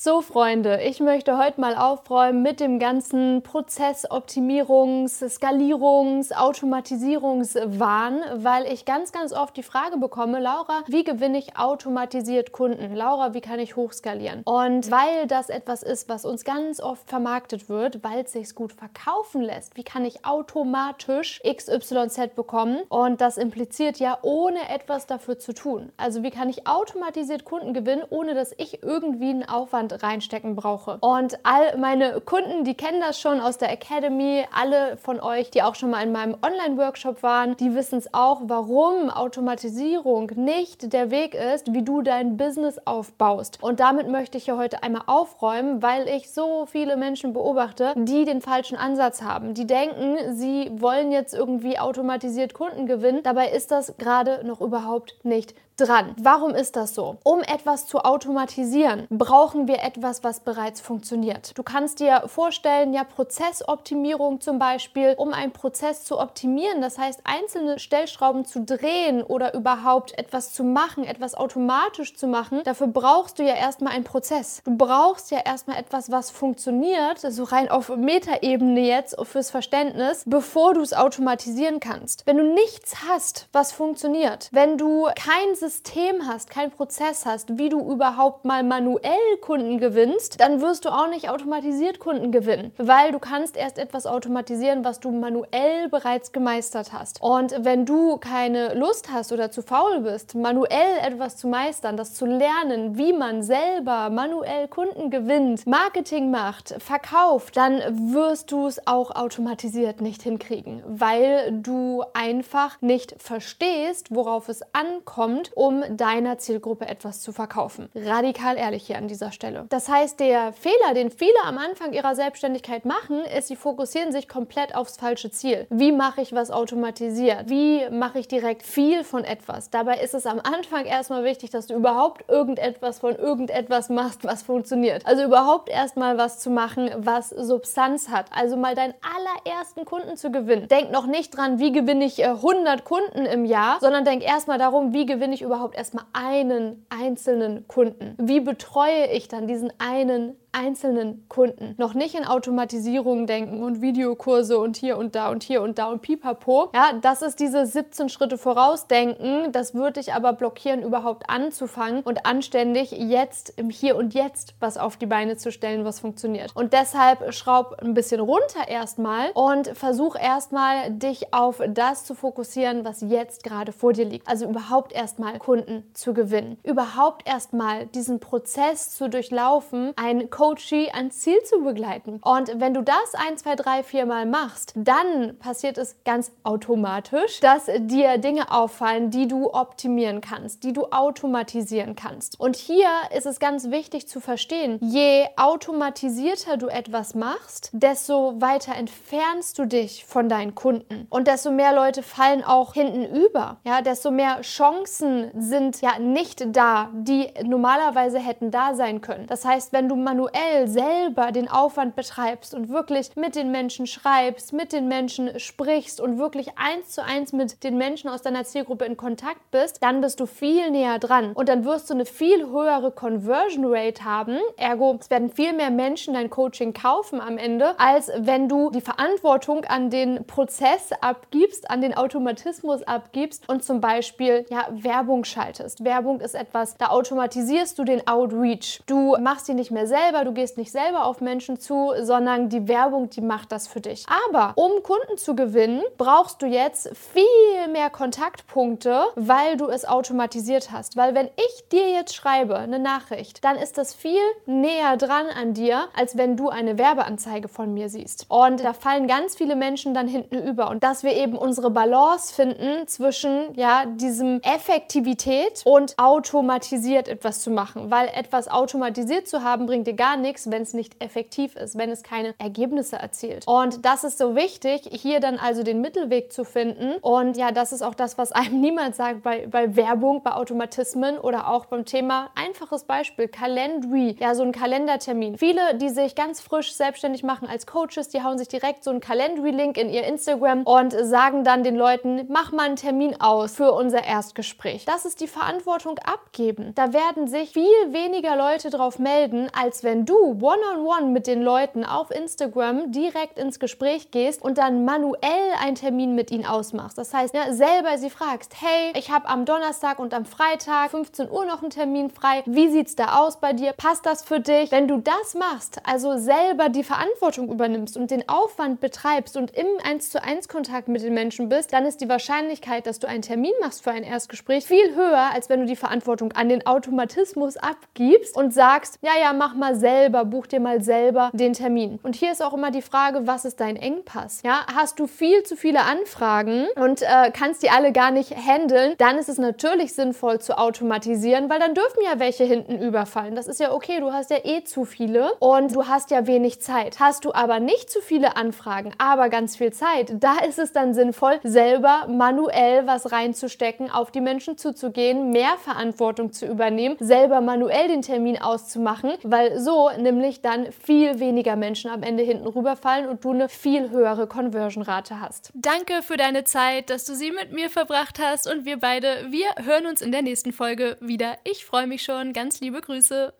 So, Freunde, ich möchte heute mal aufräumen mit dem ganzen Prozessoptimierungs-, Skalierungs-, Automatisierungswahn, weil ich ganz, ganz oft die Frage bekomme, Laura, wie gewinne ich automatisiert Kunden? Laura, wie kann ich hochskalieren? Und weil das etwas ist, was uns ganz oft vermarktet wird, weil es sich gut verkaufen lässt, wie kann ich automatisch XYZ bekommen? Und das impliziert ja, ohne etwas dafür zu tun. Also wie kann ich automatisiert Kunden gewinnen, ohne dass ich irgendwie einen Aufwand reinstecken brauche. Und all meine Kunden, die kennen das schon aus der Academy. Alle von euch, die auch schon mal in meinem Online-Workshop waren, die wissen es auch, warum Automatisierung nicht der Weg ist, wie du dein Business aufbaust. Und damit möchte ich hier heute einmal aufräumen, weil ich so viele Menschen beobachte, die den falschen Ansatz haben. Die denken, sie wollen jetzt irgendwie automatisiert Kunden gewinnen. Dabei ist das gerade noch überhaupt nicht dran. Warum ist das so? Um etwas zu automatisieren, brauchen wir etwas, was bereits funktioniert. Du kannst dir vorstellen, ja, Prozessoptimierung zum Beispiel, um einen Prozess zu optimieren, das heißt einzelne Stellschrauben zu drehen oder überhaupt etwas zu machen, etwas automatisch zu machen, dafür brauchst du ja erstmal einen Prozess. Du brauchst ja erstmal etwas, was funktioniert, so rein auf Metaebene jetzt fürs Verständnis, bevor du es automatisieren kannst. Wenn du nichts hast, was funktioniert, wenn du kein System System hast, keinen Prozess hast, wie du überhaupt mal manuell Kunden gewinnst, dann wirst du auch nicht automatisiert Kunden gewinnen, weil du kannst erst etwas automatisieren, was du manuell bereits gemeistert hast. Und wenn du keine Lust hast oder zu faul bist, manuell etwas zu meistern, das zu lernen, wie man selber manuell Kunden gewinnt, Marketing macht, verkauft, dann wirst du es auch automatisiert nicht hinkriegen, weil du einfach nicht verstehst, worauf es ankommt um deiner Zielgruppe etwas zu verkaufen. Radikal ehrlich hier an dieser Stelle. Das heißt, der Fehler, den viele am Anfang ihrer Selbstständigkeit machen, ist, sie fokussieren sich komplett aufs falsche Ziel. Wie mache ich was automatisiert? Wie mache ich direkt viel von etwas? Dabei ist es am Anfang erstmal wichtig, dass du überhaupt irgendetwas von irgendetwas machst, was funktioniert. Also überhaupt erstmal was zu machen, was Substanz hat. Also mal deinen allerersten Kunden zu gewinnen. Denk noch nicht dran, wie gewinne ich 100 äh, Kunden im Jahr, sondern denk erstmal darum, wie gewinne ich überhaupt erstmal einen einzelnen Kunden? Wie betreue ich dann diesen einen einzelnen Kunden. Noch nicht in Automatisierung denken und Videokurse und hier und da und hier und da und pipapo. Ja, das ist diese 17 Schritte vorausdenken. Das würde ich aber blockieren, überhaupt anzufangen und anständig jetzt im Hier und Jetzt was auf die Beine zu stellen, was funktioniert. Und deshalb schraub ein bisschen runter erstmal und versuch erstmal dich auf das zu fokussieren, was jetzt gerade vor dir liegt. Also überhaupt erstmal Kunden zu gewinnen. Überhaupt erstmal diesen Prozess zu durchlaufen, ein Coachie ans Ziel zu begleiten. Und wenn du das ein, zwei, drei, vier Mal machst, dann passiert es ganz automatisch, dass dir Dinge auffallen, die du optimieren kannst, die du automatisieren kannst. Und hier ist es ganz wichtig zu verstehen, je automatisierter du etwas machst, desto weiter entfernst du dich von deinen Kunden. Und desto mehr Leute fallen auch hinten über. Ja, desto mehr Chancen sind ja nicht da, die normalerweise hätten da sein können. Das heißt, wenn du manuell manuell selber den Aufwand betreibst und wirklich mit den Menschen schreibst, mit den Menschen sprichst und wirklich eins zu eins mit den Menschen aus deiner Zielgruppe in Kontakt bist, dann bist du viel näher dran und dann wirst du eine viel höhere Conversion Rate haben. Ergo, es werden viel mehr Menschen dein Coaching kaufen am Ende, als wenn du die Verantwortung an den Prozess abgibst, an den Automatismus abgibst und zum Beispiel ja, Werbung schaltest. Werbung ist etwas, da automatisierst du den Outreach. Du machst die nicht mehr selber selber, du gehst nicht selber auf Menschen zu, sondern die Werbung, die macht das für dich. Aber um Kunden zu gewinnen, brauchst du jetzt viel mehr Kontaktpunkte, weil du es automatisiert hast. Weil wenn ich dir jetzt schreibe eine Nachricht, dann ist das viel näher dran an dir, als wenn du eine Werbeanzeige von mir siehst. Und da fallen ganz viele Menschen dann hinten über. Und dass wir eben unsere Balance finden zwischen ja, diesem Effektivität und automatisiert etwas zu machen. Weil etwas automatisiert zu haben, bringt dir gar gar nichts, wenn es nicht effektiv ist, wenn es keine Ergebnisse erzielt. Und das ist so wichtig, hier dann also den Mittelweg zu finden. Und ja, das ist auch das, was einem niemand sagt bei, bei Werbung, bei Automatismen oder auch beim Thema einfaches Beispiel, Calendry, ja, so ein Kalendertermin. Viele, die sich ganz frisch selbstständig machen als Coaches, die hauen sich direkt so einen Calendry-Link in ihr Instagram und sagen dann den Leuten, mach mal einen Termin aus für unser Erstgespräch. Das ist die Verantwortung abgeben. Da werden sich viel weniger Leute drauf melden, als wenn du one-on-one -on -one mit den Leuten auf Instagram direkt ins Gespräch gehst und dann manuell einen Termin mit ihnen ausmachst. Das heißt, ja, selber sie fragst, hey, ich habe am Donnerstag und am Freitag 15 Uhr noch einen Termin frei. Wie sieht's da aus bei dir? Passt das für dich? Wenn du das machst, also selber die Verantwortung übernimmst und den Aufwand betreibst und im 1 zu 1 Kontakt mit den Menschen bist, dann ist die Wahrscheinlichkeit, dass du einen Termin machst für ein Erstgespräch viel höher, als wenn du die Verantwortung an den Automatismus abgibst und sagst, ja, ja, mach mal selber, buch dir mal selber den Termin. Und hier ist auch immer die Frage, was ist dein Engpass? Ja, hast du viel zu viele Anfragen und äh, kannst die alle gar nicht handeln, dann ist es natürlich sinnvoll zu automatisieren, weil dann dürfen ja welche hinten überfallen. Das ist ja okay, du hast ja eh zu viele und du hast ja wenig Zeit. Hast du aber nicht zu viele Anfragen, aber ganz viel Zeit, da ist es dann sinnvoll, selber manuell was reinzustecken, auf die Menschen zuzugehen, mehr Verantwortung zu übernehmen, selber manuell den Termin auszumachen, weil nämlich dann viel weniger Menschen am Ende hinten rüberfallen und du eine viel höhere Conversion-Rate hast. Danke für deine Zeit, dass du sie mit mir verbracht hast und wir beide, wir hören uns in der nächsten Folge wieder. Ich freue mich schon. Ganz liebe Grüße.